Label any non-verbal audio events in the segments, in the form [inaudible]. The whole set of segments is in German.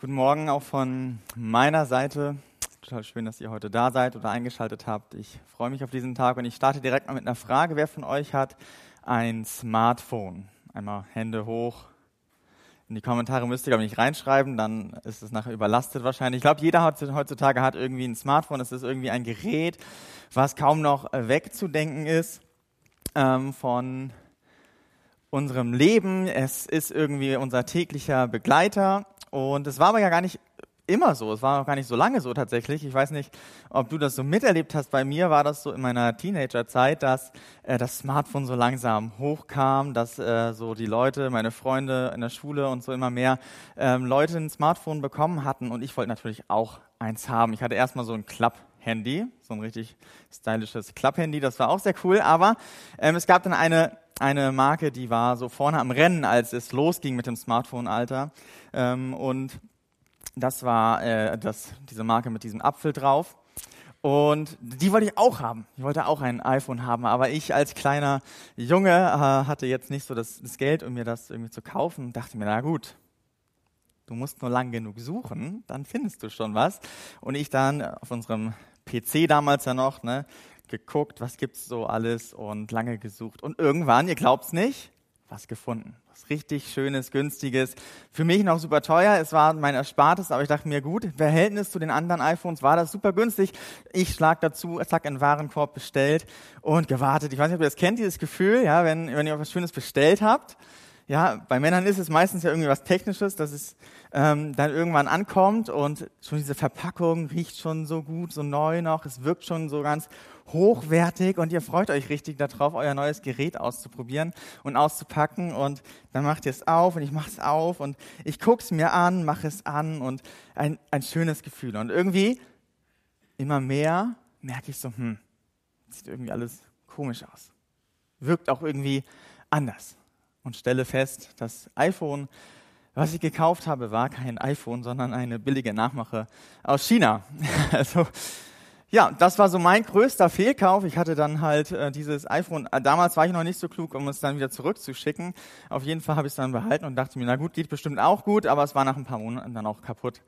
Guten Morgen auch von meiner Seite. Total schön, dass ihr heute da seid oder eingeschaltet habt. Ich freue mich auf diesen Tag und ich starte direkt mal mit einer Frage. Wer von euch hat ein Smartphone? Einmal Hände hoch. In die Kommentare müsst ihr aber nicht reinschreiben, dann ist es nachher überlastet wahrscheinlich. Ich glaube, jeder heutzutage hat irgendwie ein Smartphone. Es ist irgendwie ein Gerät, was kaum noch wegzudenken ist ähm, von unserem Leben. Es ist irgendwie unser täglicher Begleiter. Und es war aber ja gar nicht immer so. Es war auch gar nicht so lange so tatsächlich. Ich weiß nicht, ob du das so miterlebt hast. Bei mir war das so in meiner Teenagerzeit, dass äh, das Smartphone so langsam hochkam, dass äh, so die Leute, meine Freunde in der Schule und so immer mehr ähm, Leute ein Smartphone bekommen hatten. Und ich wollte natürlich auch eins haben. Ich hatte erstmal so ein Klapp-Handy, so ein richtig stylisches Klapp-Handy. Das war auch sehr cool. Aber ähm, es gab dann eine eine Marke, die war so vorne am Rennen, als es losging mit dem Smartphone-Alter. Ähm, und das war äh, das, diese Marke mit diesem Apfel drauf. Und die wollte ich auch haben. Ich wollte auch ein iPhone haben, aber ich als kleiner Junge äh, hatte jetzt nicht so das, das, Geld, um mir das irgendwie zu kaufen. Dachte mir, na gut, du musst nur lang genug suchen, dann findest du schon was. Und ich dann auf unserem PC damals ja noch, ne, geguckt, was gibt's so alles und lange gesucht. Und irgendwann, ihr glaubt's nicht, was gefunden. Was richtig Schönes, Günstiges. Für mich noch super teuer. Es war mein Erspartes, aber ich dachte mir, gut, Verhältnis zu den anderen iPhones war das super günstig. Ich schlag dazu, zack, einen Warenkorb bestellt und gewartet. Ich weiß nicht, ob ihr das kennt, dieses Gefühl, ja, wenn, wenn ihr was Schönes bestellt habt. Ja, bei Männern ist es meistens ja irgendwie was Technisches, dass es ähm, dann irgendwann ankommt und schon diese Verpackung riecht schon so gut, so neu noch. Es wirkt schon so ganz hochwertig und ihr freut euch richtig darauf, euer neues Gerät auszuprobieren und auszupacken und dann macht ihr es auf und ich mache es auf und ich gucke es mir an, mache es an und ein, ein schönes Gefühl. Und irgendwie immer mehr merke ich so, hm, sieht irgendwie alles komisch aus. Wirkt auch irgendwie anders. Und stelle fest, das iPhone, was ich gekauft habe, war kein iPhone, sondern eine billige Nachmache aus China. [laughs] also ja, das war so mein größter Fehlkauf. Ich hatte dann halt äh, dieses iPhone, äh, damals war ich noch nicht so klug, um es dann wieder zurückzuschicken. Auf jeden Fall habe ich es dann behalten und dachte mir, na gut, geht bestimmt auch gut, aber es war nach ein paar Monaten dann auch kaputt.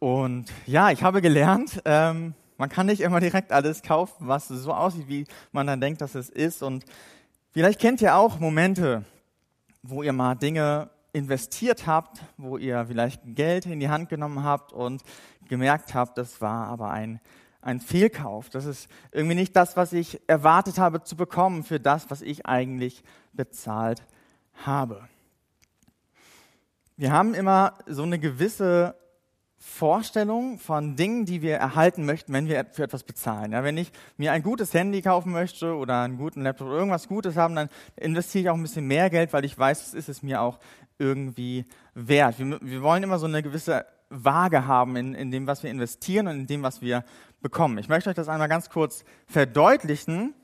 Und ja, ich habe gelernt, ähm, man kann nicht immer direkt alles kaufen, was so aussieht, wie man dann denkt, dass es ist. Und vielleicht kennt ihr auch Momente, wo ihr mal Dinge investiert habt, wo ihr vielleicht Geld in die Hand genommen habt und gemerkt habt, das war aber ein ein Fehlkauf. Das ist irgendwie nicht das, was ich erwartet habe zu bekommen für das, was ich eigentlich bezahlt habe. Wir haben immer so eine gewisse Vorstellung von Dingen, die wir erhalten möchten, wenn wir für etwas bezahlen. Ja, wenn ich mir ein gutes Handy kaufen möchte oder einen guten Laptop oder irgendwas Gutes haben, dann investiere ich auch ein bisschen mehr Geld, weil ich weiß, es ist es mir auch irgendwie wert. Wir, wir wollen immer so eine gewisse Waage haben in, in dem, was wir investieren und in dem, was wir bekommen. Ich möchte euch das einmal ganz kurz verdeutlichen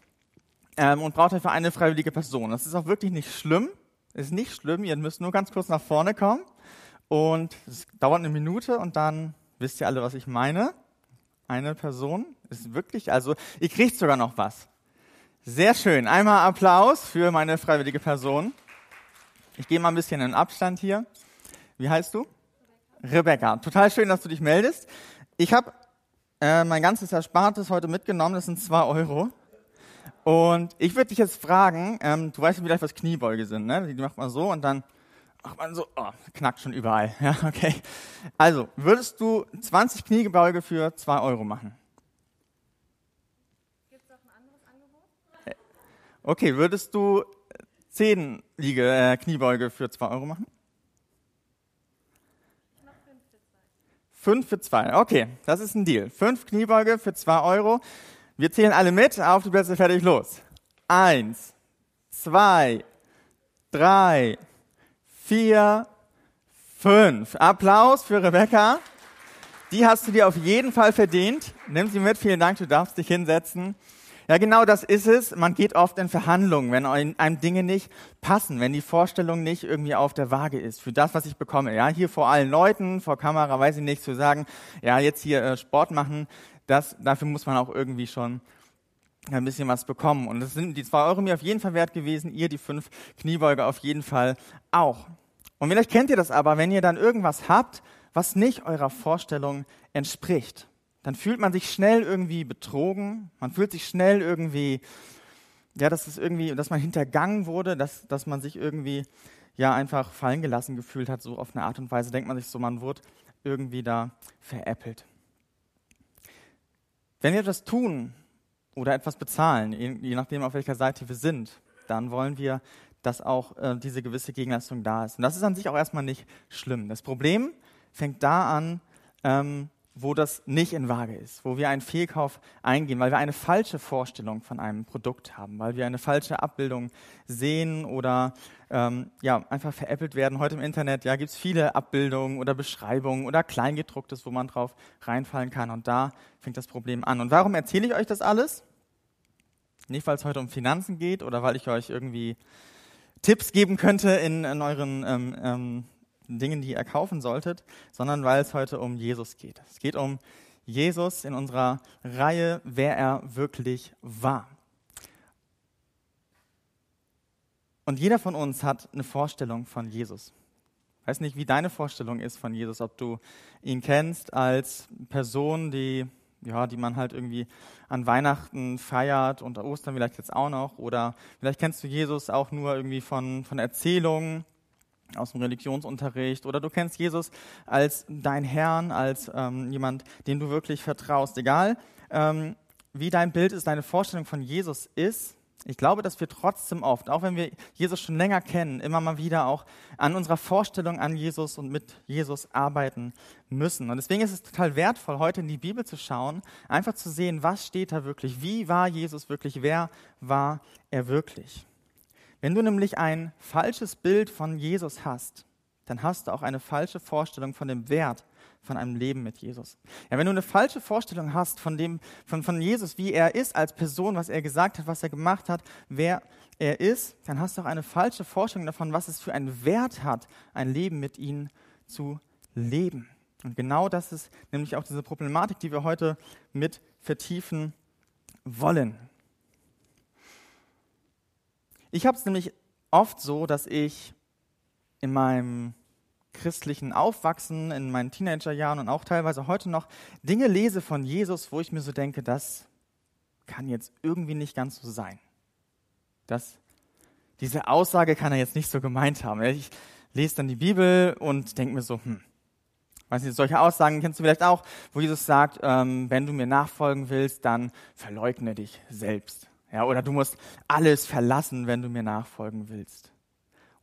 ähm, und braucht dafür eine freiwillige Person. Das ist auch wirklich nicht schlimm. Ist nicht schlimm. Ihr müsst nur ganz kurz nach vorne kommen und es dauert eine Minute und dann wisst ihr alle, was ich meine. Eine Person ist wirklich, also ihr kriegt sogar noch was. Sehr schön. Einmal Applaus für meine freiwillige Person. Ich gehe mal ein bisschen in Abstand hier. Wie heißt du? Rebecca. Total schön, dass du dich meldest. Ich habe äh, mein ganzes Erspartes heute mitgenommen, das sind zwei Euro. Und ich würde dich jetzt fragen, ähm, du weißt vielleicht, was Kniebeuge sind, ne? Die macht man so und dann macht man so, oh, knackt schon überall. [laughs] Ja, okay. Also, würdest du 20 Kniebeuge für zwei Euro machen? Gibt es auch ein anderes Angebot? Äh, okay, würdest du 10 Liege, äh, Kniebeuge für zwei Euro machen? Fünf für zwei. Okay, das ist ein Deal. Fünf Kniebeuge für zwei Euro. Wir zählen alle mit. Auf die Plätze, fertig, los. Eins, zwei, drei, vier, fünf. Applaus für Rebecca. Die hast du dir auf jeden Fall verdient. Nimm sie mit. Vielen Dank. Du darfst dich hinsetzen. Ja, genau das ist es. Man geht oft in Verhandlungen, wenn einem Dinge nicht passen, wenn die Vorstellung nicht irgendwie auf der Waage ist für das, was ich bekomme. Ja, hier vor allen Leuten, vor Kamera, weiß ich nicht, zu sagen, ja, jetzt hier äh, Sport machen, das, dafür muss man auch irgendwie schon ein bisschen was bekommen. Und das sind die zwei Euro mir auf jeden Fall wert gewesen, ihr die fünf Kniebeuge auf jeden Fall auch. Und vielleicht kennt ihr das aber, wenn ihr dann irgendwas habt, was nicht eurer Vorstellung entspricht, dann fühlt man sich schnell irgendwie betrogen, man fühlt sich schnell irgendwie, ja, dass es irgendwie, dass man hintergangen wurde, dass, dass man sich irgendwie ja einfach fallen gelassen gefühlt hat, so auf eine Art und Weise denkt man sich so, man wurde irgendwie da veräppelt. Wenn wir etwas tun oder etwas bezahlen, je nachdem auf welcher Seite wir sind, dann wollen wir, dass auch äh, diese gewisse Gegenleistung da ist. Und das ist an sich auch erstmal nicht schlimm. Das Problem fängt da an, ähm, wo das nicht in Waage ist, wo wir einen Fehlkauf eingehen, weil wir eine falsche Vorstellung von einem Produkt haben, weil wir eine falsche Abbildung sehen oder ähm, ja, einfach veräppelt werden. Heute im Internet ja, gibt es viele Abbildungen oder Beschreibungen oder Kleingedrucktes, wo man drauf reinfallen kann. Und da fängt das Problem an. Und warum erzähle ich euch das alles? Nicht, weil es heute um Finanzen geht oder weil ich euch irgendwie Tipps geben könnte in, in euren ähm, ähm, Dingen, die ihr kaufen solltet, sondern weil es heute um Jesus geht. Es geht um Jesus in unserer Reihe, wer er wirklich war. Und jeder von uns hat eine Vorstellung von Jesus. Ich weiß nicht, wie deine Vorstellung ist von Jesus, ob du ihn kennst als Person, die, ja, die man halt irgendwie an Weihnachten feiert und Ostern vielleicht jetzt auch noch, oder vielleicht kennst du Jesus auch nur irgendwie von, von Erzählungen aus dem Religionsunterricht oder du kennst Jesus als dein Herrn, als ähm, jemand, dem du wirklich vertraust. Egal, ähm, wie dein Bild ist, deine Vorstellung von Jesus ist, ich glaube, dass wir trotzdem oft, auch wenn wir Jesus schon länger kennen, immer mal wieder auch an unserer Vorstellung an Jesus und mit Jesus arbeiten müssen. Und deswegen ist es total wertvoll, heute in die Bibel zu schauen, einfach zu sehen, was steht da wirklich, wie war Jesus wirklich, wer war er wirklich. Wenn du nämlich ein falsches Bild von Jesus hast, dann hast du auch eine falsche Vorstellung von dem Wert von einem Leben mit Jesus. Ja, wenn du eine falsche Vorstellung hast von, dem, von, von Jesus, wie er ist als Person, was er gesagt hat, was er gemacht hat, wer er ist, dann hast du auch eine falsche Vorstellung davon, was es für einen Wert hat, ein Leben mit ihm zu leben. Und genau das ist nämlich auch diese Problematik, die wir heute mit vertiefen wollen. Ich habe es nämlich oft so, dass ich in meinem christlichen Aufwachsen, in meinen Teenagerjahren und auch teilweise heute noch Dinge lese von Jesus, wo ich mir so denke, das kann jetzt irgendwie nicht ganz so sein. Das, diese Aussage kann er jetzt nicht so gemeint haben. Ich lese dann die Bibel und denke mir so, hm, weiß nicht, solche Aussagen kennst du vielleicht auch, wo Jesus sagt, ähm, wenn du mir nachfolgen willst, dann verleugne dich selbst. Ja, oder du musst alles verlassen, wenn du mir nachfolgen willst.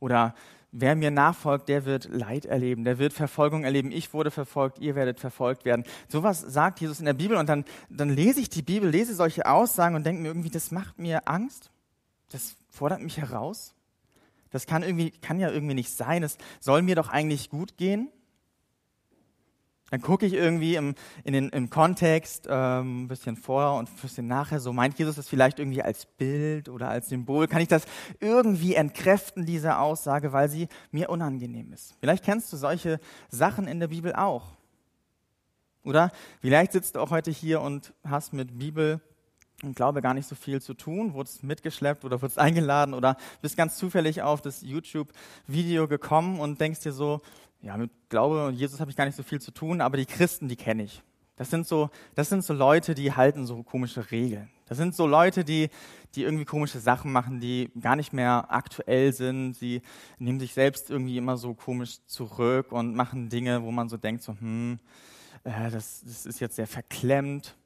Oder wer mir nachfolgt, der wird Leid erleben, der wird Verfolgung erleben. Ich wurde verfolgt, ihr werdet verfolgt werden. Sowas sagt Jesus in der Bibel und dann, dann lese ich die Bibel, lese solche Aussagen und denke mir irgendwie, das macht mir Angst. Das fordert mich heraus. Das kann irgendwie, kann ja irgendwie nicht sein. Es soll mir doch eigentlich gut gehen. Dann gucke ich irgendwie im, in den, im Kontext ähm, ein bisschen vorher und ein bisschen nachher, so meint Jesus das vielleicht irgendwie als Bild oder als Symbol. Kann ich das irgendwie entkräften, diese Aussage, weil sie mir unangenehm ist? Vielleicht kennst du solche Sachen in der Bibel auch. Oder vielleicht sitzt du auch heute hier und hast mit Bibel und Glaube gar nicht so viel zu tun, wurdest mitgeschleppt oder wurdest eingeladen oder bist ganz zufällig auf das YouTube-Video gekommen und denkst dir so, ja, mit Glaube und Jesus habe ich gar nicht so viel zu tun, aber die Christen, die kenne ich. Das sind so, das sind so Leute, die halten so komische Regeln. Das sind so Leute, die, die irgendwie komische Sachen machen, die gar nicht mehr aktuell sind. Sie nehmen sich selbst irgendwie immer so komisch zurück und machen Dinge, wo man so denkt, so, hm, äh, das, das ist jetzt sehr verklemmt.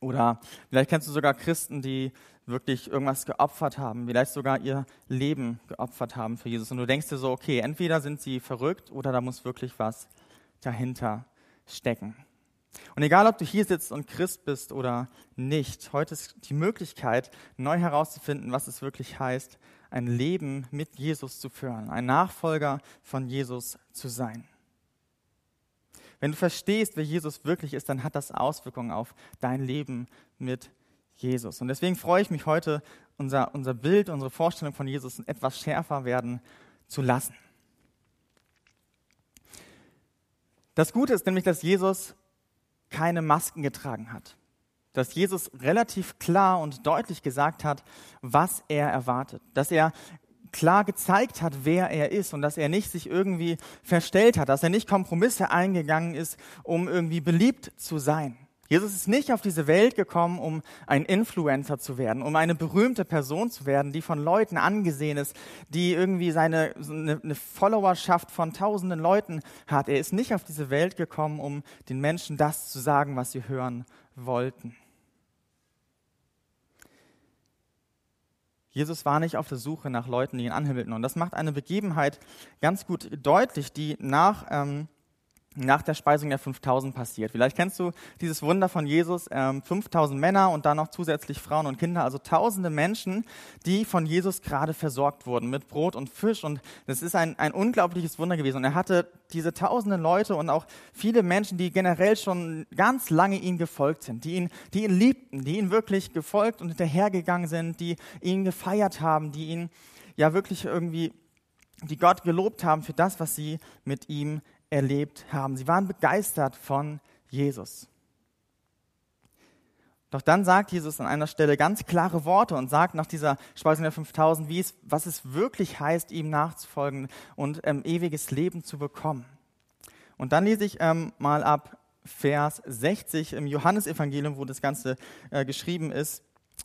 Oder vielleicht kennst du sogar Christen, die wirklich irgendwas geopfert haben, vielleicht sogar ihr Leben geopfert haben für Jesus. Und du denkst dir so, okay, entweder sind sie verrückt oder da muss wirklich was dahinter stecken. Und egal, ob du hier sitzt und Christ bist oder nicht, heute ist die Möglichkeit, neu herauszufinden, was es wirklich heißt, ein Leben mit Jesus zu führen, ein Nachfolger von Jesus zu sein. Wenn du verstehst, wer Jesus wirklich ist, dann hat das Auswirkungen auf dein Leben mit Jesus. Und deswegen freue ich mich heute, unser, unser Bild, unsere Vorstellung von Jesus etwas schärfer werden zu lassen. Das Gute ist nämlich, dass Jesus keine Masken getragen hat. Dass Jesus relativ klar und deutlich gesagt hat, was er erwartet. Dass er klar gezeigt hat, wer er ist und dass er nicht sich irgendwie verstellt hat, dass er nicht Kompromisse eingegangen ist, um irgendwie beliebt zu sein. Jesus ist nicht auf diese Welt gekommen, um ein Influencer zu werden, um eine berühmte Person zu werden, die von Leuten angesehen ist, die irgendwie seine eine, eine Followerschaft von tausenden Leuten hat. Er ist nicht auf diese Welt gekommen, um den Menschen das zu sagen, was sie hören wollten. Jesus war nicht auf der Suche nach Leuten, die ihn anhimmelten. Und das macht eine Begebenheit ganz gut deutlich, die nach ähm, nach der Speisung der 5000 passiert. Vielleicht kennst du dieses Wunder von Jesus, ähm, 5000 Männer und dann noch zusätzlich Frauen und Kinder, also tausende Menschen, die von Jesus gerade versorgt wurden mit Brot und Fisch. Und das ist ein, ein unglaubliches Wunder gewesen. Und er hatte diese tausenden Leute und auch viele Menschen, die generell schon ganz lange ihm gefolgt sind, die ihn, die ihn liebten, die ihn wirklich gefolgt und hinterhergegangen sind, die ihn gefeiert haben, die ihn ja wirklich irgendwie die Gott gelobt haben für das, was sie mit ihm erlebt haben. Sie waren begeistert von Jesus. Doch dann sagt Jesus an einer Stelle ganz klare Worte und sagt nach dieser Speisung der 5000, wie es, was es wirklich heißt, ihm nachzufolgen und ähm, ewiges Leben zu bekommen. Und dann lese ich ähm, mal ab Vers 60 im Johannesevangelium, wo das Ganze äh, geschrieben ist,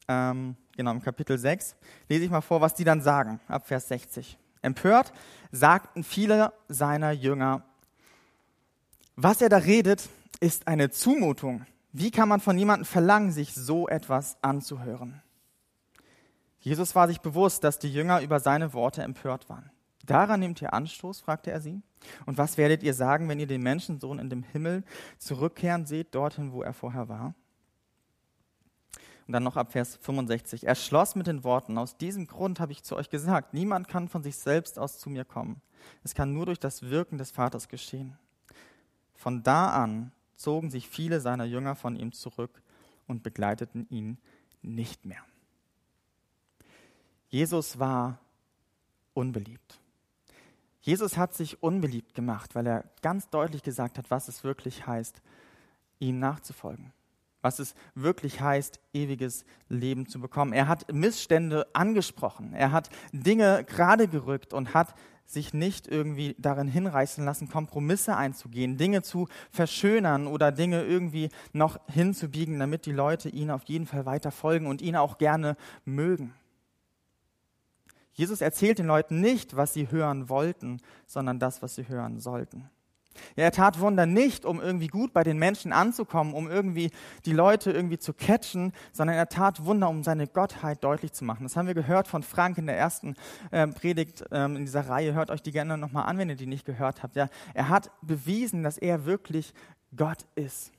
ähm, genau im Kapitel 6, lese ich mal vor, was die dann sagen, ab Vers 60. Empört sagten viele seiner Jünger, was er da redet, ist eine Zumutung. Wie kann man von jemandem verlangen, sich so etwas anzuhören? Jesus war sich bewusst, dass die Jünger über seine Worte empört waren. Daran nehmt ihr Anstoß, fragte er sie. Und was werdet ihr sagen, wenn ihr den Menschensohn in dem Himmel zurückkehren seht, dorthin, wo er vorher war? Und dann noch ab Vers 65. Er schloss mit den Worten, aus diesem Grund habe ich zu euch gesagt, niemand kann von sich selbst aus zu mir kommen. Es kann nur durch das Wirken des Vaters geschehen. Von da an zogen sich viele seiner Jünger von ihm zurück und begleiteten ihn nicht mehr. Jesus war unbeliebt. Jesus hat sich unbeliebt gemacht, weil er ganz deutlich gesagt hat, was es wirklich heißt, ihm nachzufolgen. Was es wirklich heißt, ewiges Leben zu bekommen. Er hat Missstände angesprochen. Er hat Dinge gerade gerückt und hat sich nicht irgendwie darin hinreißen lassen, Kompromisse einzugehen, Dinge zu verschönern oder Dinge irgendwie noch hinzubiegen, damit die Leute ihn auf jeden Fall weiter folgen und ihn auch gerne mögen. Jesus erzählt den Leuten nicht, was sie hören wollten, sondern das, was sie hören sollten. Ja, er tat Wunder nicht, um irgendwie gut bei den Menschen anzukommen, um irgendwie die Leute irgendwie zu catchen, sondern er tat Wunder, um seine Gottheit deutlich zu machen. Das haben wir gehört von Frank in der ersten äh, Predigt ähm, in dieser Reihe. Hört euch die gerne nochmal an, wenn ihr die nicht gehört habt. Ja, er hat bewiesen, dass er wirklich Gott ist.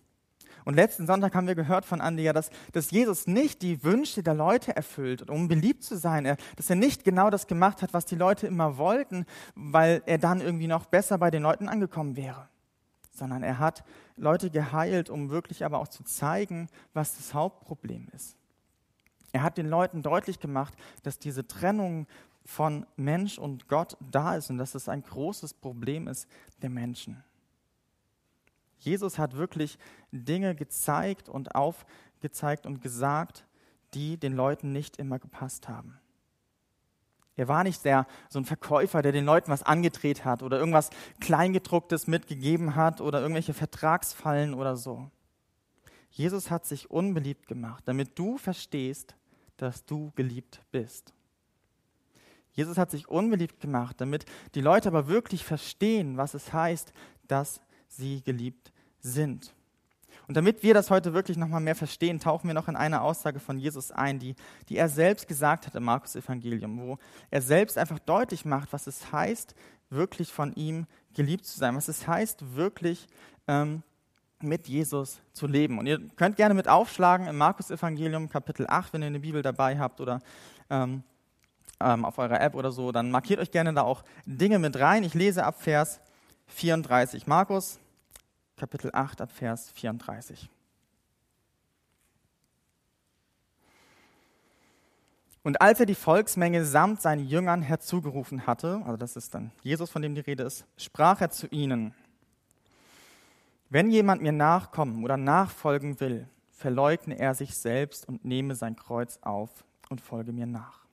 Und letzten Sonntag haben wir gehört von Andi ja, dass, dass Jesus nicht die Wünsche der Leute erfüllt, um beliebt zu sein. Er, dass er nicht genau das gemacht hat, was die Leute immer wollten, weil er dann irgendwie noch besser bei den Leuten angekommen wäre. Sondern er hat Leute geheilt, um wirklich aber auch zu zeigen, was das Hauptproblem ist. Er hat den Leuten deutlich gemacht, dass diese Trennung von Mensch und Gott da ist und dass es ein großes Problem ist der Menschen. Jesus hat wirklich Dinge gezeigt und aufgezeigt und gesagt, die den Leuten nicht immer gepasst haben. Er war nicht der, so ein Verkäufer, der den Leuten was angedreht hat oder irgendwas Kleingedrucktes mitgegeben hat oder irgendwelche Vertragsfallen oder so. Jesus hat sich unbeliebt gemacht, damit du verstehst, dass du geliebt bist. Jesus hat sich unbeliebt gemacht, damit die Leute aber wirklich verstehen, was es heißt, dass sie geliebt sind. Und damit wir das heute wirklich nochmal mehr verstehen, tauchen wir noch in eine Aussage von Jesus ein, die, die er selbst gesagt hat im Markus Evangelium, wo er selbst einfach deutlich macht, was es heißt, wirklich von ihm geliebt zu sein, was es heißt, wirklich ähm, mit Jesus zu leben. Und ihr könnt gerne mit aufschlagen im Markus Evangelium Kapitel 8, wenn ihr eine Bibel dabei habt oder ähm, ähm, auf eurer App oder so, dann markiert euch gerne da auch Dinge mit rein. Ich lese ab Vers 34. Markus Kapitel 8 ab Vers 34. Und als er die Volksmenge samt seinen Jüngern herzugerufen hatte, also das ist dann Jesus, von dem die Rede ist, sprach er zu ihnen, wenn jemand mir nachkommen oder nachfolgen will, verleugne er sich selbst und nehme sein Kreuz auf und folge mir nach.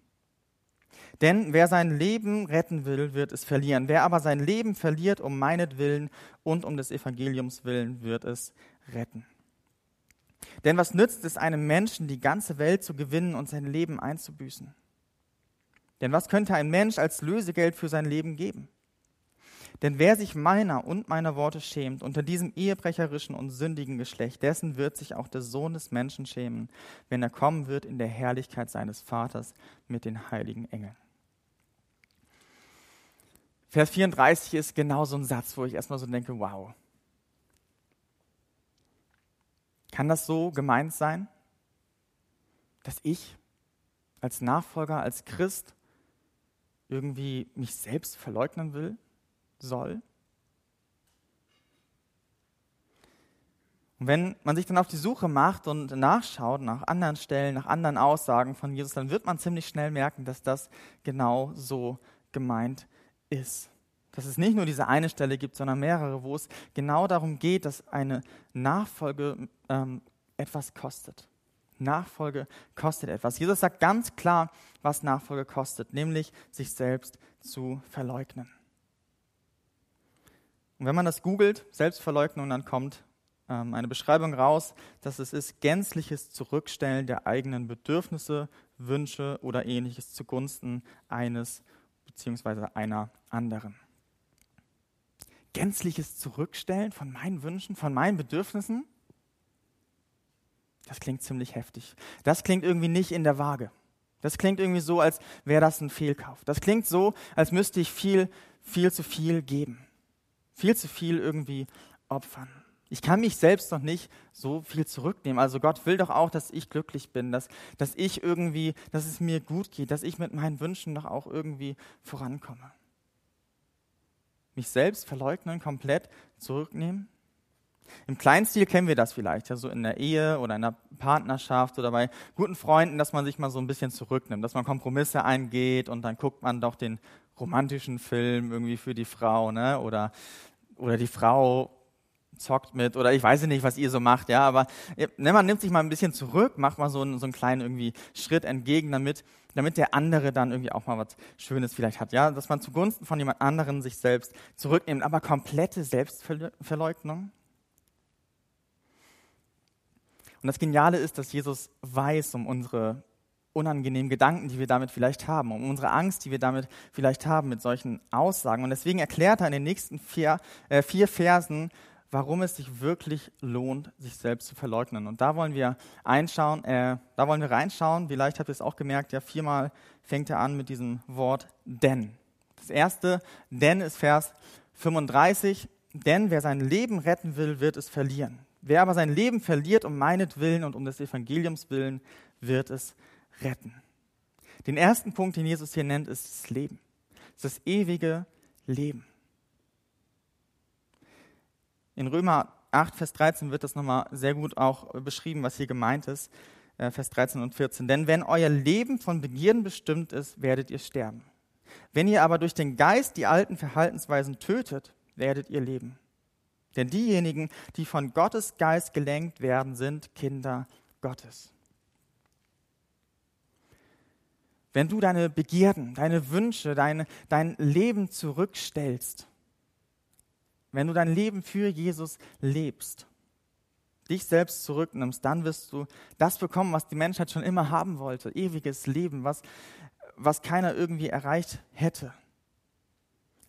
Denn wer sein Leben retten will, wird es verlieren. Wer aber sein Leben verliert um meinetwillen und um des Evangeliums willen, wird es retten. Denn was nützt es einem Menschen, die ganze Welt zu gewinnen und sein Leben einzubüßen? Denn was könnte ein Mensch als Lösegeld für sein Leben geben? Denn wer sich meiner und meiner Worte schämt unter diesem ehebrecherischen und sündigen Geschlecht, dessen wird sich auch der Sohn des Menschen schämen, wenn er kommen wird in der Herrlichkeit seines Vaters mit den heiligen Engeln. Vers 34 ist genau so ein Satz, wo ich erstmal so denke, wow. Kann das so gemeint sein, dass ich als Nachfolger, als Christ irgendwie mich selbst verleugnen will? soll. Und wenn man sich dann auf die Suche macht und nachschaut nach anderen Stellen, nach anderen Aussagen von Jesus, dann wird man ziemlich schnell merken, dass das genau so gemeint ist. Dass es nicht nur diese eine Stelle gibt, sondern mehrere, wo es genau darum geht, dass eine Nachfolge ähm, etwas kostet. Nachfolge kostet etwas. Jesus sagt ganz klar, was Nachfolge kostet, nämlich sich selbst zu verleugnen. Und wenn man das googelt, Selbstverleugnung, dann kommt ähm, eine Beschreibung raus, dass es ist gänzliches Zurückstellen der eigenen Bedürfnisse, Wünsche oder ähnliches zugunsten eines bzw. einer anderen. Gänzliches Zurückstellen von meinen Wünschen, von meinen Bedürfnissen? Das klingt ziemlich heftig. Das klingt irgendwie nicht in der Waage. Das klingt irgendwie so, als wäre das ein Fehlkauf. Das klingt so, als müsste ich viel, viel zu viel geben viel zu viel irgendwie opfern. Ich kann mich selbst noch nicht so viel zurücknehmen. Also Gott will doch auch, dass ich glücklich bin, dass, dass ich irgendwie, dass es mir gut geht, dass ich mit meinen Wünschen doch auch irgendwie vorankomme. Mich selbst verleugnen, komplett zurücknehmen. Im kleinen Stil kennen wir das vielleicht, ja, so in der Ehe oder in der Partnerschaft oder bei guten Freunden, dass man sich mal so ein bisschen zurücknimmt, dass man Kompromisse eingeht und dann guckt man doch den romantischen Film irgendwie für die Frau, ne, oder oder die Frau zockt mit oder ich weiß nicht, was ihr so macht, ja, aber ne, man nimmt sich mal ein bisschen zurück, macht mal so einen, so einen kleinen irgendwie Schritt entgegen, damit, damit der andere dann irgendwie auch mal was Schönes vielleicht hat, ja, dass man zugunsten von jemand anderen sich selbst zurücknimmt, aber komplette Selbstverleugnung. Und das Geniale ist, dass Jesus weiß um unsere unangenehmen Gedanken, die wir damit vielleicht haben, um unsere Angst, die wir damit vielleicht haben mit solchen Aussagen. Und deswegen erklärt er in den nächsten vier, äh, vier Versen, warum es sich wirklich lohnt, sich selbst zu verleugnen. Und da wollen wir einschauen, äh, da wollen wir reinschauen. Vielleicht habt ihr es auch gemerkt, ja, viermal fängt er an mit diesem Wort denn. Das erste, denn ist Vers 35. Denn wer sein Leben retten will, wird es verlieren. Wer aber sein Leben verliert um meinetwillen und um des Evangeliums willen, wird es retten. Den ersten Punkt, den Jesus hier nennt, ist das Leben. Das, ist das ewige Leben. In Römer 8, Vers 13 wird das nochmal sehr gut auch beschrieben, was hier gemeint ist. Äh, Vers 13 und 14. Denn wenn euer Leben von Begierden bestimmt ist, werdet ihr sterben. Wenn ihr aber durch den Geist die alten Verhaltensweisen tötet, werdet ihr leben. Denn diejenigen, die von Gottes Geist gelenkt werden, sind Kinder Gottes. wenn du deine Begierden, deine Wünsche, dein, dein Leben zurückstellst, wenn du dein Leben für Jesus lebst, dich selbst zurücknimmst, dann wirst du das bekommen, was die Menschheit schon immer haben wollte, ewiges Leben, was, was keiner irgendwie erreicht hätte.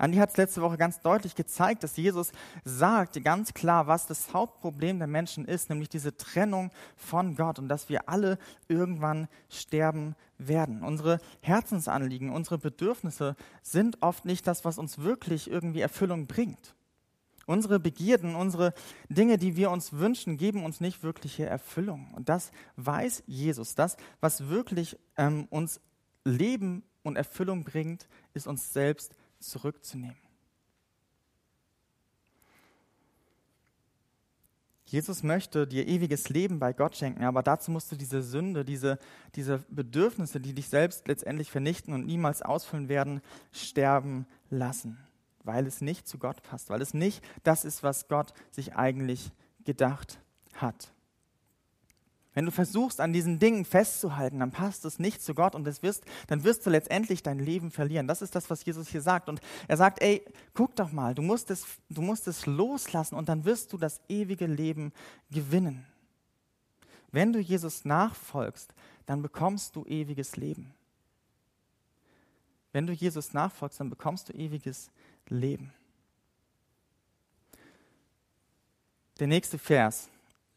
Andi hat es letzte Woche ganz deutlich gezeigt, dass Jesus sagt ganz klar, was das Hauptproblem der Menschen ist, nämlich diese Trennung von Gott und dass wir alle irgendwann sterben werden. Unsere Herzensanliegen, unsere Bedürfnisse sind oft nicht das, was uns wirklich irgendwie Erfüllung bringt. Unsere Begierden, unsere Dinge, die wir uns wünschen, geben uns nicht wirkliche Erfüllung. Und das weiß Jesus. Das, was wirklich ähm, uns Leben und Erfüllung bringt, ist uns selbst zurückzunehmen. Jesus möchte dir ewiges Leben bei Gott schenken, aber dazu musst du diese Sünde, diese, diese Bedürfnisse, die dich selbst letztendlich vernichten und niemals ausfüllen werden, sterben lassen, weil es nicht zu Gott passt, weil es nicht das ist, was Gott sich eigentlich gedacht hat. Wenn du versuchst, an diesen Dingen festzuhalten, dann passt es nicht zu Gott und das wirst, dann wirst du letztendlich dein Leben verlieren. Das ist das, was Jesus hier sagt. Und er sagt, ey, guck doch mal, du musst es, du musst es loslassen und dann wirst du das ewige Leben gewinnen. Wenn du Jesus nachfolgst, dann bekommst du ewiges Leben. Wenn du Jesus nachfolgst, dann bekommst du ewiges Leben. Der nächste Vers,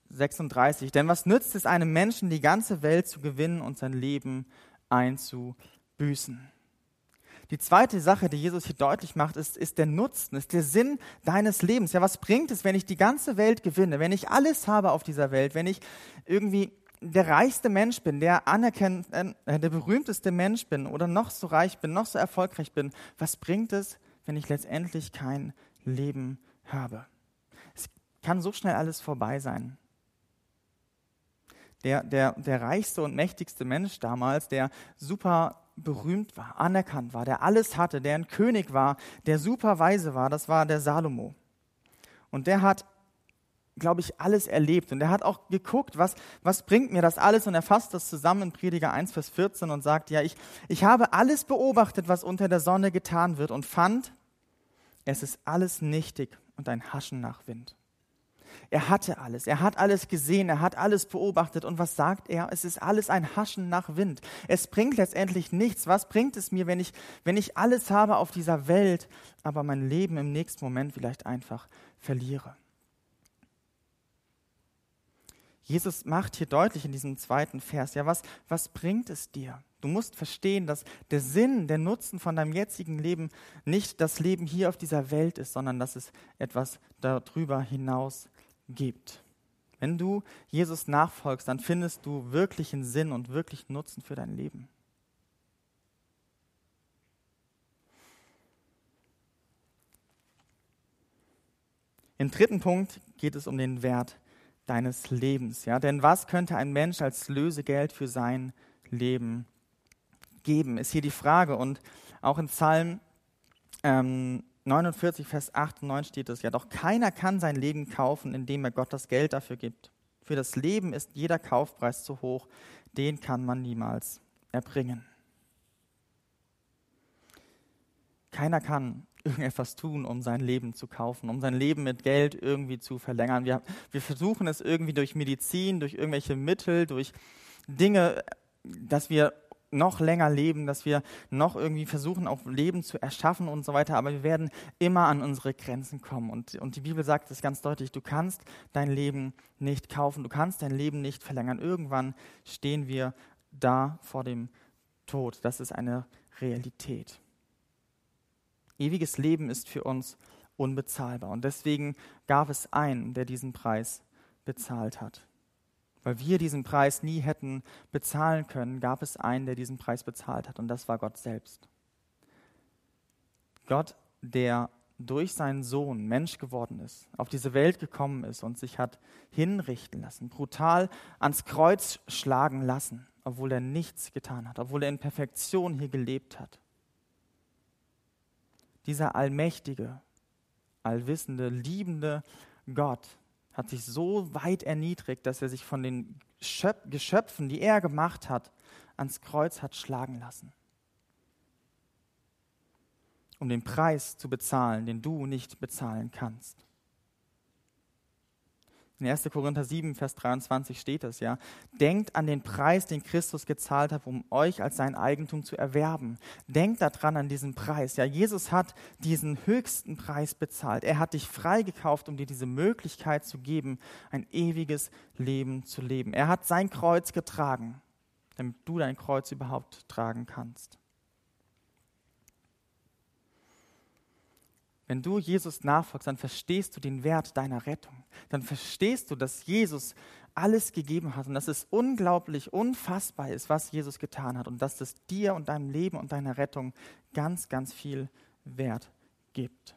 36. Denn was nützt es einem Menschen, die ganze Welt zu gewinnen und sein Leben einzubüßen? Die zweite Sache, die Jesus hier deutlich macht, ist, ist der Nutzen, ist der Sinn deines Lebens. Ja, was bringt es, wenn ich die ganze Welt gewinne, wenn ich alles habe auf dieser Welt, wenn ich irgendwie der reichste Mensch bin, der anerkennt, äh, der berühmteste Mensch bin oder noch so reich bin, noch so erfolgreich bin, was bringt es, wenn ich letztendlich kein Leben habe? Es kann so schnell alles vorbei sein der, der, der reichste und mächtigste Mensch damals, der super berühmt war, anerkannt war, der alles hatte, der ein König war, der super weise war, das war der Salomo. Und der hat, glaube ich, alles erlebt. Und der hat auch geguckt, was, was bringt mir das alles? Und er fasst das zusammen in Prediger 1, Vers 14 und sagt, ja, ich, ich habe alles beobachtet, was unter der Sonne getan wird und fand, es ist alles nichtig und ein Haschen nach Wind. Er hatte alles. Er hat alles gesehen. Er hat alles beobachtet. Und was sagt er? Es ist alles ein Haschen nach Wind. Es bringt letztendlich nichts. Was bringt es mir, wenn ich, wenn ich alles habe auf dieser Welt, aber mein Leben im nächsten Moment vielleicht einfach verliere? Jesus macht hier deutlich in diesem zweiten Vers, ja, was, was bringt es dir? Du musst verstehen, dass der Sinn, der Nutzen von deinem jetzigen Leben nicht das Leben hier auf dieser Welt ist, sondern dass es etwas darüber hinaus gibt. Wenn du Jesus nachfolgst, dann findest du wirklichen Sinn und wirklichen Nutzen für dein Leben. Im dritten Punkt geht es um den Wert deines Lebens. Ja? Denn was könnte ein Mensch als Lösegeld für sein Leben geben, ist hier die Frage. Und auch in Psalm ähm, 49, Vers 8 und 9 steht es ja, doch keiner kann sein Leben kaufen, indem er Gott das Geld dafür gibt. Für das Leben ist jeder Kaufpreis zu hoch, den kann man niemals erbringen. Keiner kann irgendetwas tun, um sein Leben zu kaufen, um sein Leben mit Geld irgendwie zu verlängern. Wir, wir versuchen es irgendwie durch Medizin, durch irgendwelche Mittel, durch Dinge, dass wir noch länger leben, dass wir noch irgendwie versuchen, auch Leben zu erschaffen und so weiter, aber wir werden immer an unsere Grenzen kommen. Und, und die Bibel sagt es ganz deutlich, du kannst dein Leben nicht kaufen, du kannst dein Leben nicht verlängern. Irgendwann stehen wir da vor dem Tod. Das ist eine Realität. Ewiges Leben ist für uns unbezahlbar. Und deswegen gab es einen, der diesen Preis bezahlt hat weil wir diesen Preis nie hätten bezahlen können, gab es einen, der diesen Preis bezahlt hat, und das war Gott selbst. Gott, der durch seinen Sohn Mensch geworden ist, auf diese Welt gekommen ist und sich hat hinrichten lassen, brutal ans Kreuz schlagen lassen, obwohl er nichts getan hat, obwohl er in Perfektion hier gelebt hat. Dieser allmächtige, allwissende, liebende Gott hat sich so weit erniedrigt, dass er sich von den Geschöpfen, die er gemacht hat, ans Kreuz hat schlagen lassen. Um den Preis zu bezahlen, den du nicht bezahlen kannst. In 1. Korinther 7, Vers 23 steht es ja. Denkt an den Preis, den Christus gezahlt hat, um euch als sein Eigentum zu erwerben. Denkt daran an diesen Preis. Ja, Jesus hat diesen höchsten Preis bezahlt. Er hat dich freigekauft, um dir diese Möglichkeit zu geben, ein ewiges Leben zu leben. Er hat sein Kreuz getragen, damit du dein Kreuz überhaupt tragen kannst. Wenn du Jesus nachfolgst, dann verstehst du den Wert deiner Rettung. Dann verstehst du, dass Jesus alles gegeben hat und dass es unglaublich, unfassbar ist, was Jesus getan hat und dass es dir und deinem Leben und deiner Rettung ganz, ganz viel Wert gibt.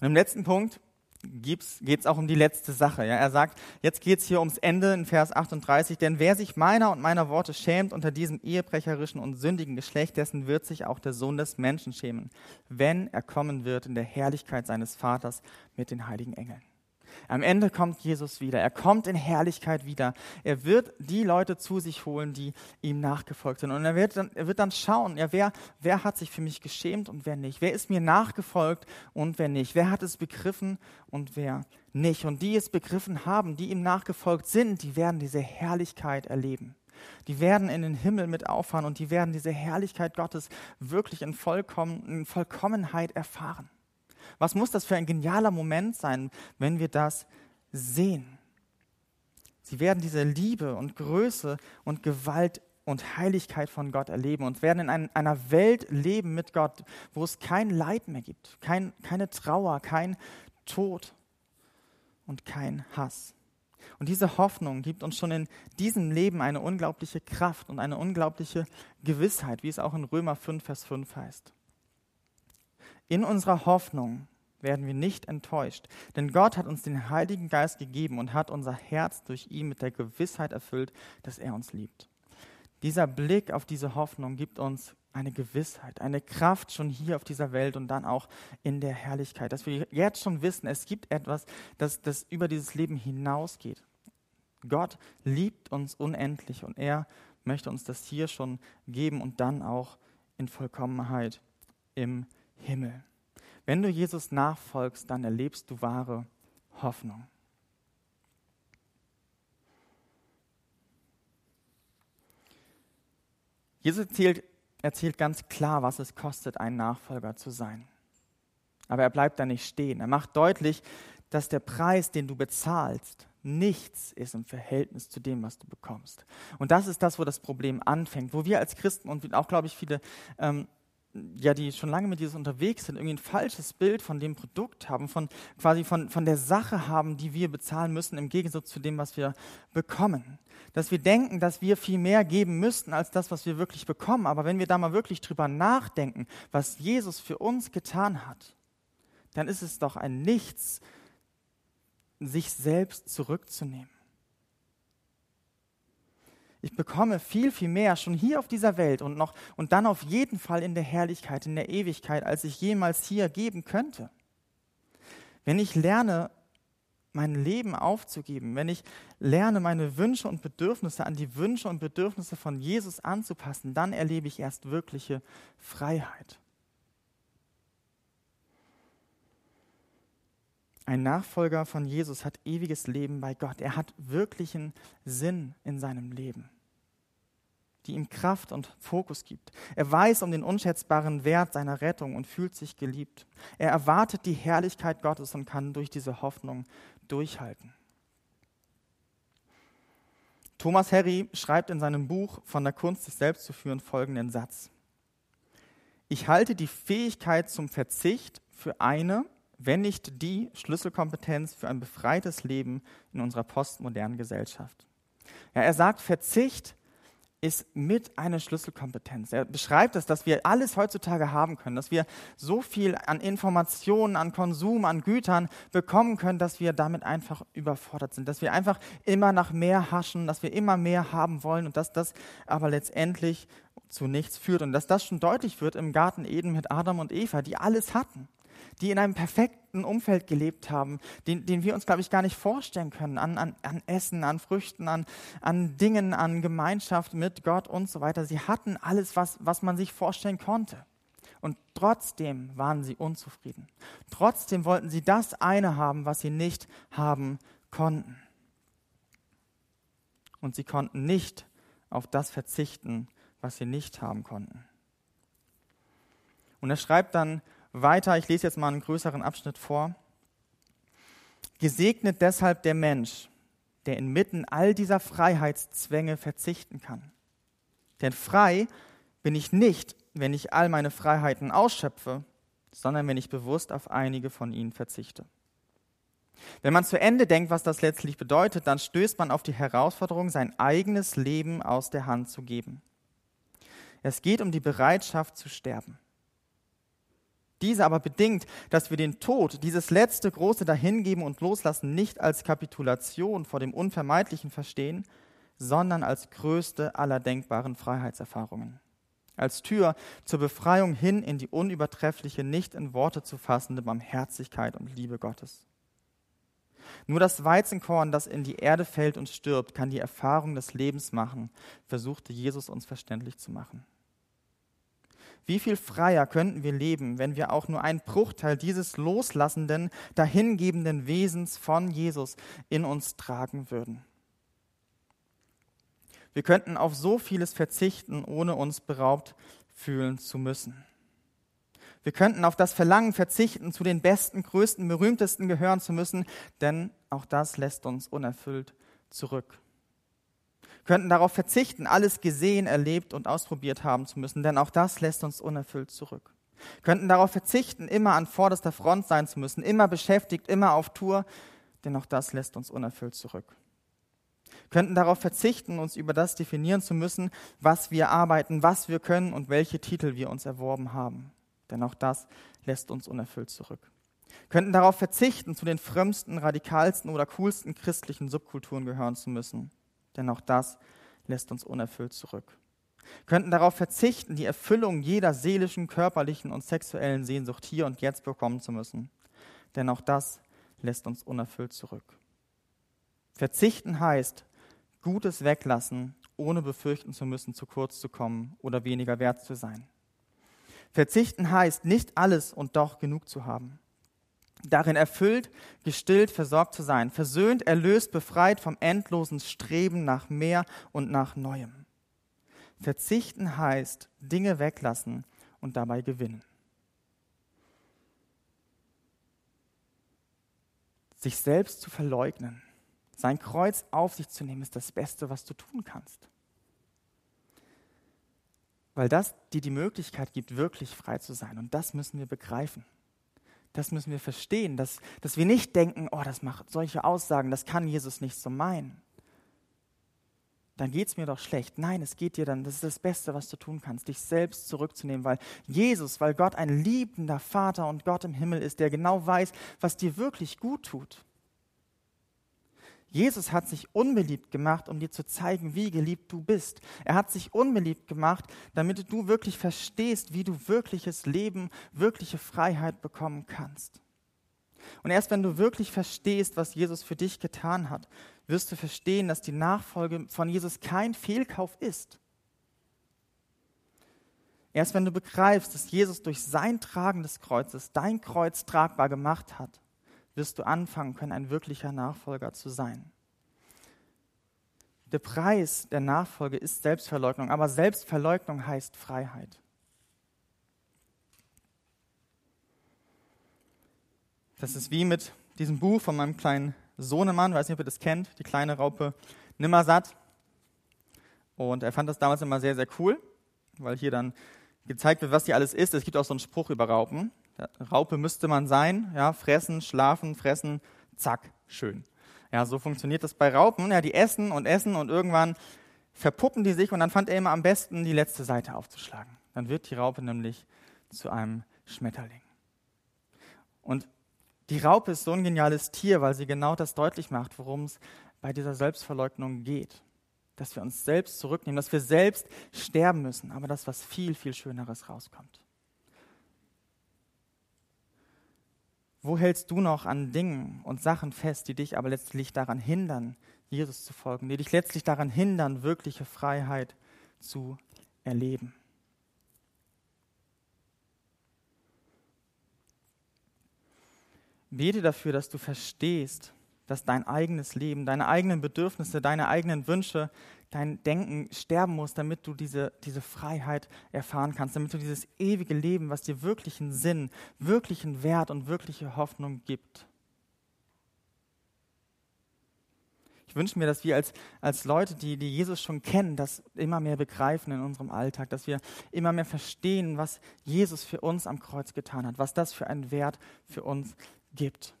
Und im letzten Punkt geht es auch um die letzte Sache. Ja, er sagt, jetzt geht es hier ums Ende in Vers 38, denn wer sich meiner und meiner Worte schämt unter diesem ehebrecherischen und sündigen Geschlecht, dessen wird sich auch der Sohn des Menschen schämen, wenn er kommen wird in der Herrlichkeit seines Vaters mit den heiligen Engeln. Am Ende kommt Jesus wieder. Er kommt in Herrlichkeit wieder. Er wird die Leute zu sich holen, die ihm nachgefolgt sind. Und er wird dann, er wird dann schauen, ja, wer, wer hat sich für mich geschämt und wer nicht? Wer ist mir nachgefolgt und wer nicht? Wer hat es begriffen und wer nicht? Und die es begriffen haben, die ihm nachgefolgt sind, die werden diese Herrlichkeit erleben. Die werden in den Himmel mit auffahren und die werden diese Herrlichkeit Gottes wirklich in, Vollkommen, in Vollkommenheit erfahren. Was muss das für ein genialer Moment sein, wenn wir das sehen? Sie werden diese Liebe und Größe und Gewalt und Heiligkeit von Gott erleben und werden in einer Welt leben mit Gott, wo es kein Leid mehr gibt, kein, keine Trauer, kein Tod und kein Hass. Und diese Hoffnung gibt uns schon in diesem Leben eine unglaubliche Kraft und eine unglaubliche Gewissheit, wie es auch in Römer 5, Vers 5 heißt. In unserer Hoffnung werden wir nicht enttäuscht, denn Gott hat uns den Heiligen Geist gegeben und hat unser Herz durch ihn mit der Gewissheit erfüllt, dass er uns liebt. Dieser Blick auf diese Hoffnung gibt uns eine Gewissheit, eine Kraft schon hier auf dieser Welt und dann auch in der Herrlichkeit, dass wir jetzt schon wissen, es gibt etwas, das, das über dieses Leben hinausgeht. Gott liebt uns unendlich und er möchte uns das hier schon geben und dann auch in Vollkommenheit im Himmel. Wenn du Jesus nachfolgst, dann erlebst du wahre Hoffnung. Jesus erzählt, erzählt ganz klar, was es kostet, ein Nachfolger zu sein. Aber er bleibt da nicht stehen. Er macht deutlich, dass der Preis, den du bezahlst, nichts ist im Verhältnis zu dem, was du bekommst. Und das ist das, wo das Problem anfängt, wo wir als Christen und auch, glaube ich, viele ähm, ja, die schon lange mit Jesus unterwegs sind, irgendwie ein falsches Bild von dem Produkt haben, von quasi von, von der Sache haben, die wir bezahlen müssen, im Gegensatz zu dem, was wir bekommen. Dass wir denken, dass wir viel mehr geben müssten als das, was wir wirklich bekommen. Aber wenn wir da mal wirklich drüber nachdenken, was Jesus für uns getan hat, dann ist es doch ein Nichts, sich selbst zurückzunehmen. Ich bekomme viel, viel mehr schon hier auf dieser Welt und noch und dann auf jeden Fall in der Herrlichkeit, in der Ewigkeit, als ich jemals hier geben könnte. Wenn ich lerne, mein Leben aufzugeben, wenn ich lerne, meine Wünsche und Bedürfnisse an die Wünsche und Bedürfnisse von Jesus anzupassen, dann erlebe ich erst wirkliche Freiheit. Ein Nachfolger von Jesus hat ewiges Leben bei Gott. Er hat wirklichen Sinn in seinem Leben, die ihm Kraft und Fokus gibt. Er weiß um den unschätzbaren Wert seiner Rettung und fühlt sich geliebt. Er erwartet die Herrlichkeit Gottes und kann durch diese Hoffnung durchhalten. Thomas Harry schreibt in seinem Buch von der Kunst, sich selbst zu führen, folgenden Satz. Ich halte die Fähigkeit zum Verzicht für eine, wenn nicht die Schlüsselkompetenz für ein befreites Leben in unserer postmodernen Gesellschaft. Ja, er sagt, Verzicht ist mit eine Schlüsselkompetenz. Er beschreibt es, dass wir alles heutzutage haben können, dass wir so viel an Informationen, an Konsum, an Gütern bekommen können, dass wir damit einfach überfordert sind, dass wir einfach immer nach mehr haschen, dass wir immer mehr haben wollen und dass das aber letztendlich zu nichts führt und dass das schon deutlich wird im Garten Eden mit Adam und Eva, die alles hatten die in einem perfekten Umfeld gelebt haben, den, den wir uns, glaube ich, gar nicht vorstellen können, an, an, an Essen, an Früchten, an, an Dingen, an Gemeinschaft mit Gott und so weiter. Sie hatten alles, was, was man sich vorstellen konnte. Und trotzdem waren sie unzufrieden. Trotzdem wollten sie das eine haben, was sie nicht haben konnten. Und sie konnten nicht auf das verzichten, was sie nicht haben konnten. Und er schreibt dann weiter, ich lese jetzt mal einen größeren Abschnitt vor. Gesegnet deshalb der Mensch, der inmitten all dieser Freiheitszwänge verzichten kann. Denn frei bin ich nicht, wenn ich all meine Freiheiten ausschöpfe, sondern wenn ich bewusst auf einige von ihnen verzichte. Wenn man zu Ende denkt, was das letztlich bedeutet, dann stößt man auf die Herausforderung, sein eigenes Leben aus der Hand zu geben. Es geht um die Bereitschaft zu sterben. Diese aber bedingt, dass wir den Tod, dieses letzte große Dahingeben und Loslassen nicht als Kapitulation vor dem Unvermeidlichen verstehen, sondern als größte aller denkbaren Freiheitserfahrungen. Als Tür zur Befreiung hin in die unübertreffliche, nicht in Worte zu fassende Barmherzigkeit und Liebe Gottes. Nur das Weizenkorn, das in die Erde fällt und stirbt, kann die Erfahrung des Lebens machen, versuchte Jesus uns verständlich zu machen. Wie viel freier könnten wir leben, wenn wir auch nur einen Bruchteil dieses loslassenden, dahingebenden Wesens von Jesus in uns tragen würden. Wir könnten auf so vieles verzichten, ohne uns beraubt fühlen zu müssen. Wir könnten auf das Verlangen verzichten, zu den besten, größten, berühmtesten gehören zu müssen, denn auch das lässt uns unerfüllt zurück. Könnten darauf verzichten, alles gesehen, erlebt und ausprobiert haben zu müssen, denn auch das lässt uns unerfüllt zurück. Könnten darauf verzichten, immer an vorderster Front sein zu müssen, immer beschäftigt, immer auf Tour, denn auch das lässt uns unerfüllt zurück. Könnten darauf verzichten, uns über das definieren zu müssen, was wir arbeiten, was wir können und welche Titel wir uns erworben haben denn auch das lässt uns unerfüllt zurück. Könnten darauf verzichten, zu den frömmsten, radikalsten oder coolsten christlichen Subkulturen gehören zu müssen, denn auch das lässt uns unerfüllt zurück. Wir könnten darauf verzichten, die Erfüllung jeder seelischen, körperlichen und sexuellen Sehnsucht hier und jetzt bekommen zu müssen, denn auch das lässt uns unerfüllt zurück. Verzichten heißt, Gutes weglassen, ohne befürchten zu müssen, zu kurz zu kommen oder weniger wert zu sein. Verzichten heißt, nicht alles und doch genug zu haben. Darin erfüllt, gestillt, versorgt zu sein, versöhnt, erlöst, befreit vom endlosen Streben nach mehr und nach Neuem. Verzichten heißt, Dinge weglassen und dabei gewinnen. Sich selbst zu verleugnen, sein Kreuz auf sich zu nehmen, ist das Beste, was du tun kannst weil das dir die Möglichkeit gibt, wirklich frei zu sein. Und das müssen wir begreifen. Das müssen wir verstehen, dass, dass wir nicht denken, oh, das macht solche Aussagen, das kann Jesus nicht so meinen. Dann geht es mir doch schlecht. Nein, es geht dir dann, das ist das Beste, was du tun kannst, dich selbst zurückzunehmen, weil Jesus, weil Gott ein liebender Vater und Gott im Himmel ist, der genau weiß, was dir wirklich gut tut. Jesus hat sich unbeliebt gemacht, um dir zu zeigen, wie geliebt du bist. Er hat sich unbeliebt gemacht, damit du wirklich verstehst, wie du wirkliches Leben, wirkliche Freiheit bekommen kannst. Und erst wenn du wirklich verstehst, was Jesus für dich getan hat, wirst du verstehen, dass die Nachfolge von Jesus kein Fehlkauf ist. Erst wenn du begreifst, dass Jesus durch sein Tragen des Kreuzes dein Kreuz tragbar gemacht hat, wirst du anfangen können, ein wirklicher Nachfolger zu sein. Der Preis der Nachfolge ist Selbstverleugnung, aber Selbstverleugnung heißt Freiheit. Das ist wie mit diesem Buch von meinem kleinen Sohnemann, weiß nicht, ob ihr das kennt, die kleine Raupe Nimmersatt. Und er fand das damals immer sehr, sehr cool, weil hier dann gezeigt wird, was die alles ist. Es gibt auch so einen Spruch über Raupen. Raupe müsste man sein, ja, fressen, schlafen, fressen, zack, schön. Ja, so funktioniert das bei Raupen. Ja, die essen und essen und irgendwann verpuppen die sich und dann fand er immer am besten, die letzte Seite aufzuschlagen. Dann wird die Raupe nämlich zu einem Schmetterling. Und die Raupe ist so ein geniales Tier, weil sie genau das deutlich macht, worum es bei dieser Selbstverleugnung geht. Dass wir uns selbst zurücknehmen, dass wir selbst sterben müssen, aber dass was viel, viel Schöneres rauskommt. Wo hältst du noch an Dingen und Sachen fest, die dich aber letztlich daran hindern, Jesus zu folgen, die dich letztlich daran hindern, wirkliche Freiheit zu erleben? Bete dafür, dass du verstehst, dass dein eigenes Leben, deine eigenen Bedürfnisse, deine eigenen Wünsche dein Denken sterben muss, damit du diese, diese Freiheit erfahren kannst, damit du dieses ewige Leben, was dir wirklichen Sinn, wirklichen Wert und wirkliche Hoffnung gibt. Ich wünsche mir, dass wir als, als Leute, die, die Jesus schon kennen, das immer mehr begreifen in unserem Alltag, dass wir immer mehr verstehen, was Jesus für uns am Kreuz getan hat, was das für einen Wert für uns gibt.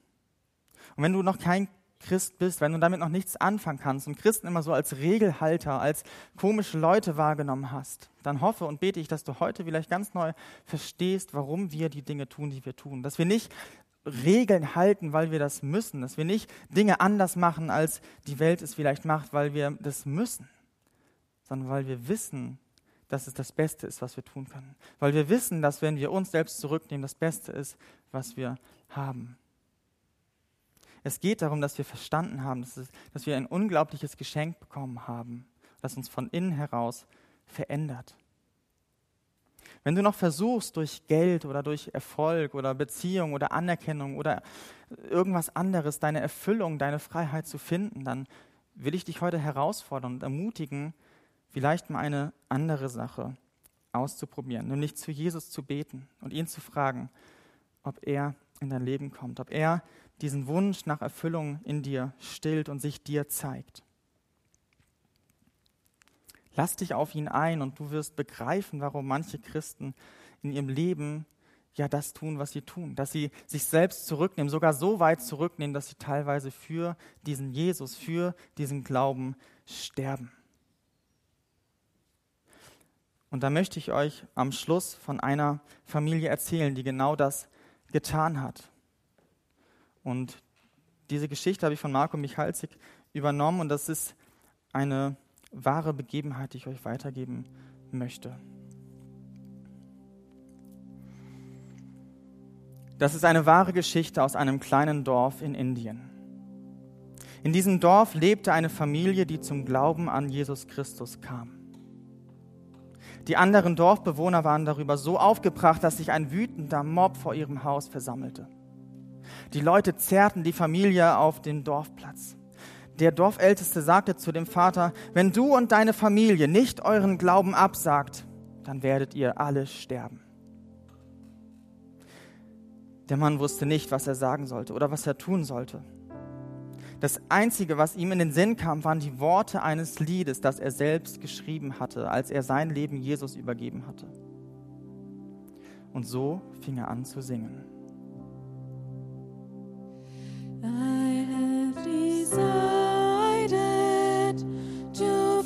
Und wenn du noch kein Christ bist, wenn du damit noch nichts anfangen kannst und Christen immer so als Regelhalter, als komische Leute wahrgenommen hast, dann hoffe und bete ich, dass du heute vielleicht ganz neu verstehst, warum wir die Dinge tun, die wir tun. Dass wir nicht Regeln halten, weil wir das müssen. Dass wir nicht Dinge anders machen, als die Welt es vielleicht macht, weil wir das müssen. Sondern weil wir wissen, dass es das Beste ist, was wir tun können. Weil wir wissen, dass wenn wir uns selbst zurücknehmen, das Beste ist, was wir haben. Es geht darum, dass wir verstanden haben, dass, es, dass wir ein unglaubliches Geschenk bekommen haben, das uns von innen heraus verändert. Wenn du noch versuchst, durch Geld oder durch Erfolg oder Beziehung oder Anerkennung oder irgendwas anderes deine Erfüllung, deine Freiheit zu finden, dann will ich dich heute herausfordern und ermutigen, vielleicht mal eine andere Sache auszuprobieren, nämlich zu Jesus zu beten und ihn zu fragen, ob er in dein Leben kommt, ob er diesen Wunsch nach Erfüllung in dir stillt und sich dir zeigt. Lass dich auf ihn ein und du wirst begreifen, warum manche Christen in ihrem Leben ja das tun, was sie tun, dass sie sich selbst zurücknehmen, sogar so weit zurücknehmen, dass sie teilweise für diesen Jesus, für diesen Glauben sterben. Und da möchte ich euch am Schluss von einer Familie erzählen, die genau das getan hat. Und diese Geschichte habe ich von Marco Michalzik übernommen und das ist eine wahre Begebenheit, die ich euch weitergeben möchte. Das ist eine wahre Geschichte aus einem kleinen Dorf in Indien. In diesem Dorf lebte eine Familie, die zum Glauben an Jesus Christus kam. Die anderen Dorfbewohner waren darüber so aufgebracht, dass sich ein wütender Mob vor ihrem Haus versammelte. Die Leute zerrten die Familie auf den Dorfplatz. Der Dorfälteste sagte zu dem Vater, wenn du und deine Familie nicht euren Glauben absagt, dann werdet ihr alle sterben. Der Mann wusste nicht, was er sagen sollte oder was er tun sollte. Das Einzige, was ihm in den Sinn kam, waren die Worte eines Liedes, das er selbst geschrieben hatte, als er sein Leben Jesus übergeben hatte. Und so fing er an zu singen. I have decided to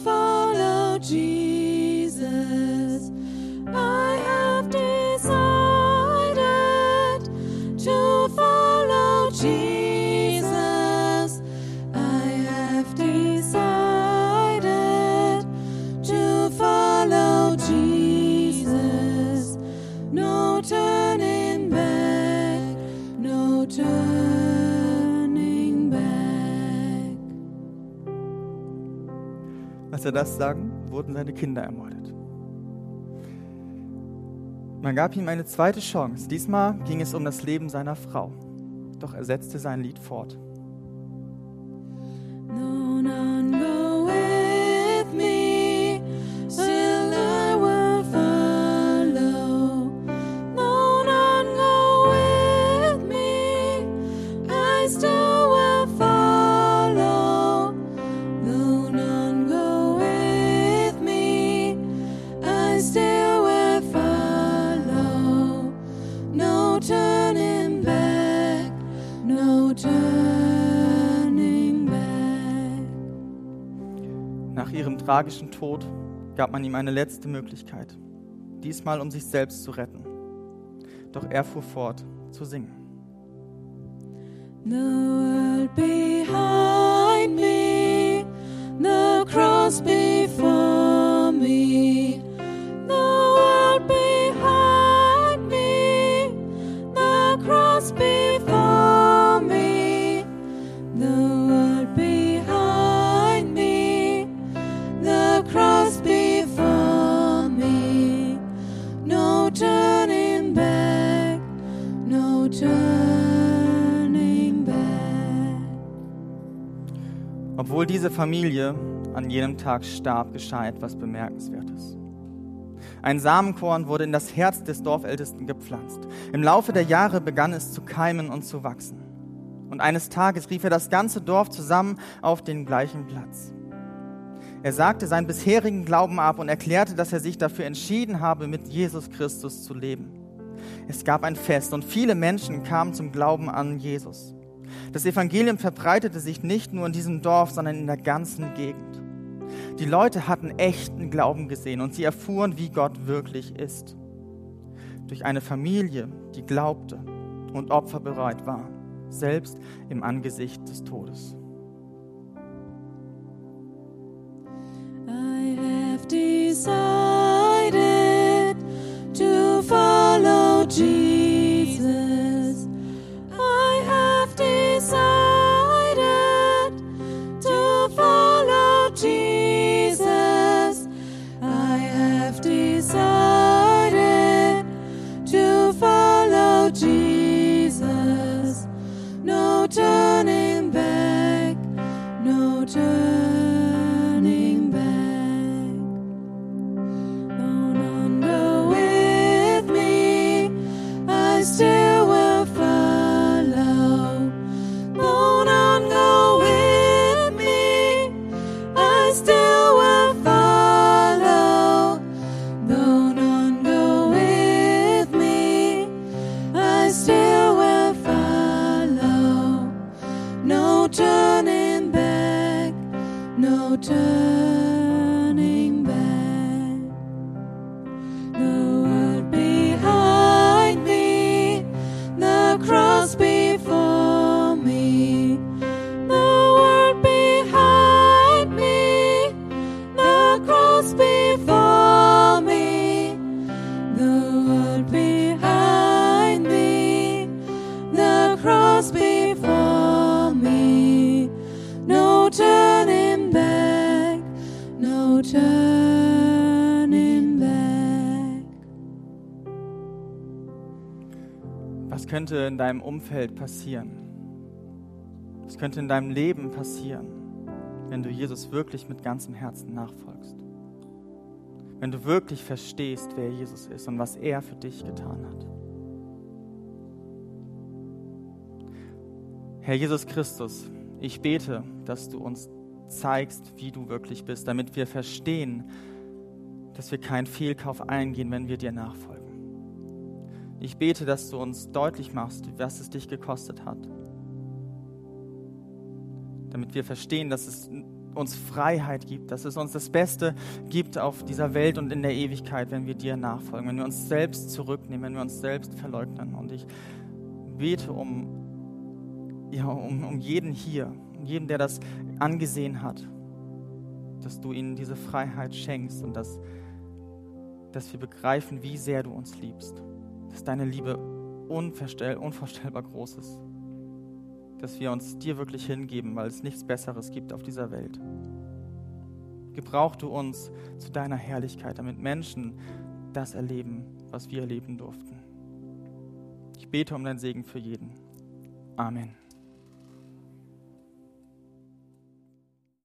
Als er das sagen, wurden seine Kinder ermordet. Man gab ihm eine zweite Chance. Diesmal ging es um das Leben seiner Frau. Doch er setzte sein Lied fort. Tragischen Tod gab man ihm eine letzte Möglichkeit, diesmal um sich selbst zu retten. Doch er fuhr fort zu singen. The world behind me, the cross before diese Familie an jenem Tag starb, geschah etwas Bemerkenswertes. Ein Samenkorn wurde in das Herz des Dorfältesten gepflanzt. Im Laufe der Jahre begann es zu keimen und zu wachsen. Und eines Tages rief er das ganze Dorf zusammen auf den gleichen Platz. Er sagte seinen bisherigen Glauben ab und erklärte, dass er sich dafür entschieden habe, mit Jesus Christus zu leben. Es gab ein Fest und viele Menschen kamen zum Glauben an Jesus. Das Evangelium verbreitete sich nicht nur in diesem Dorf, sondern in der ganzen Gegend. Die Leute hatten echten Glauben gesehen und sie erfuhren, wie Gott wirklich ist. Durch eine Familie, die glaubte und opferbereit war, selbst im Angesicht des Todes. I have decided to follow Jesus. Jesus, I have decided. In deinem Umfeld passieren? Was könnte in deinem Leben passieren, wenn du Jesus wirklich mit ganzem Herzen nachfolgst? Wenn du wirklich verstehst, wer Jesus ist und was er für dich getan hat. Herr Jesus Christus, ich bete, dass du uns zeigst, wie du wirklich bist, damit wir verstehen, dass wir keinen Fehlkauf eingehen, wenn wir dir nachfolgen. Ich bete, dass du uns deutlich machst, was es dich gekostet hat. Damit wir verstehen, dass es uns Freiheit gibt, dass es uns das Beste gibt auf dieser Welt und in der Ewigkeit, wenn wir dir nachfolgen, wenn wir uns selbst zurücknehmen, wenn wir uns selbst verleugnen. Und ich bete um, ja, um, um jeden hier, um jeden, der das angesehen hat, dass du ihnen diese Freiheit schenkst und dass, dass wir begreifen, wie sehr du uns liebst dass deine Liebe unvorstell, unvorstellbar groß ist. Dass wir uns dir wirklich hingeben, weil es nichts Besseres gibt auf dieser Welt. Gebrauch du uns zu deiner Herrlichkeit, damit Menschen das erleben, was wir erleben durften. Ich bete um deinen Segen für jeden. Amen.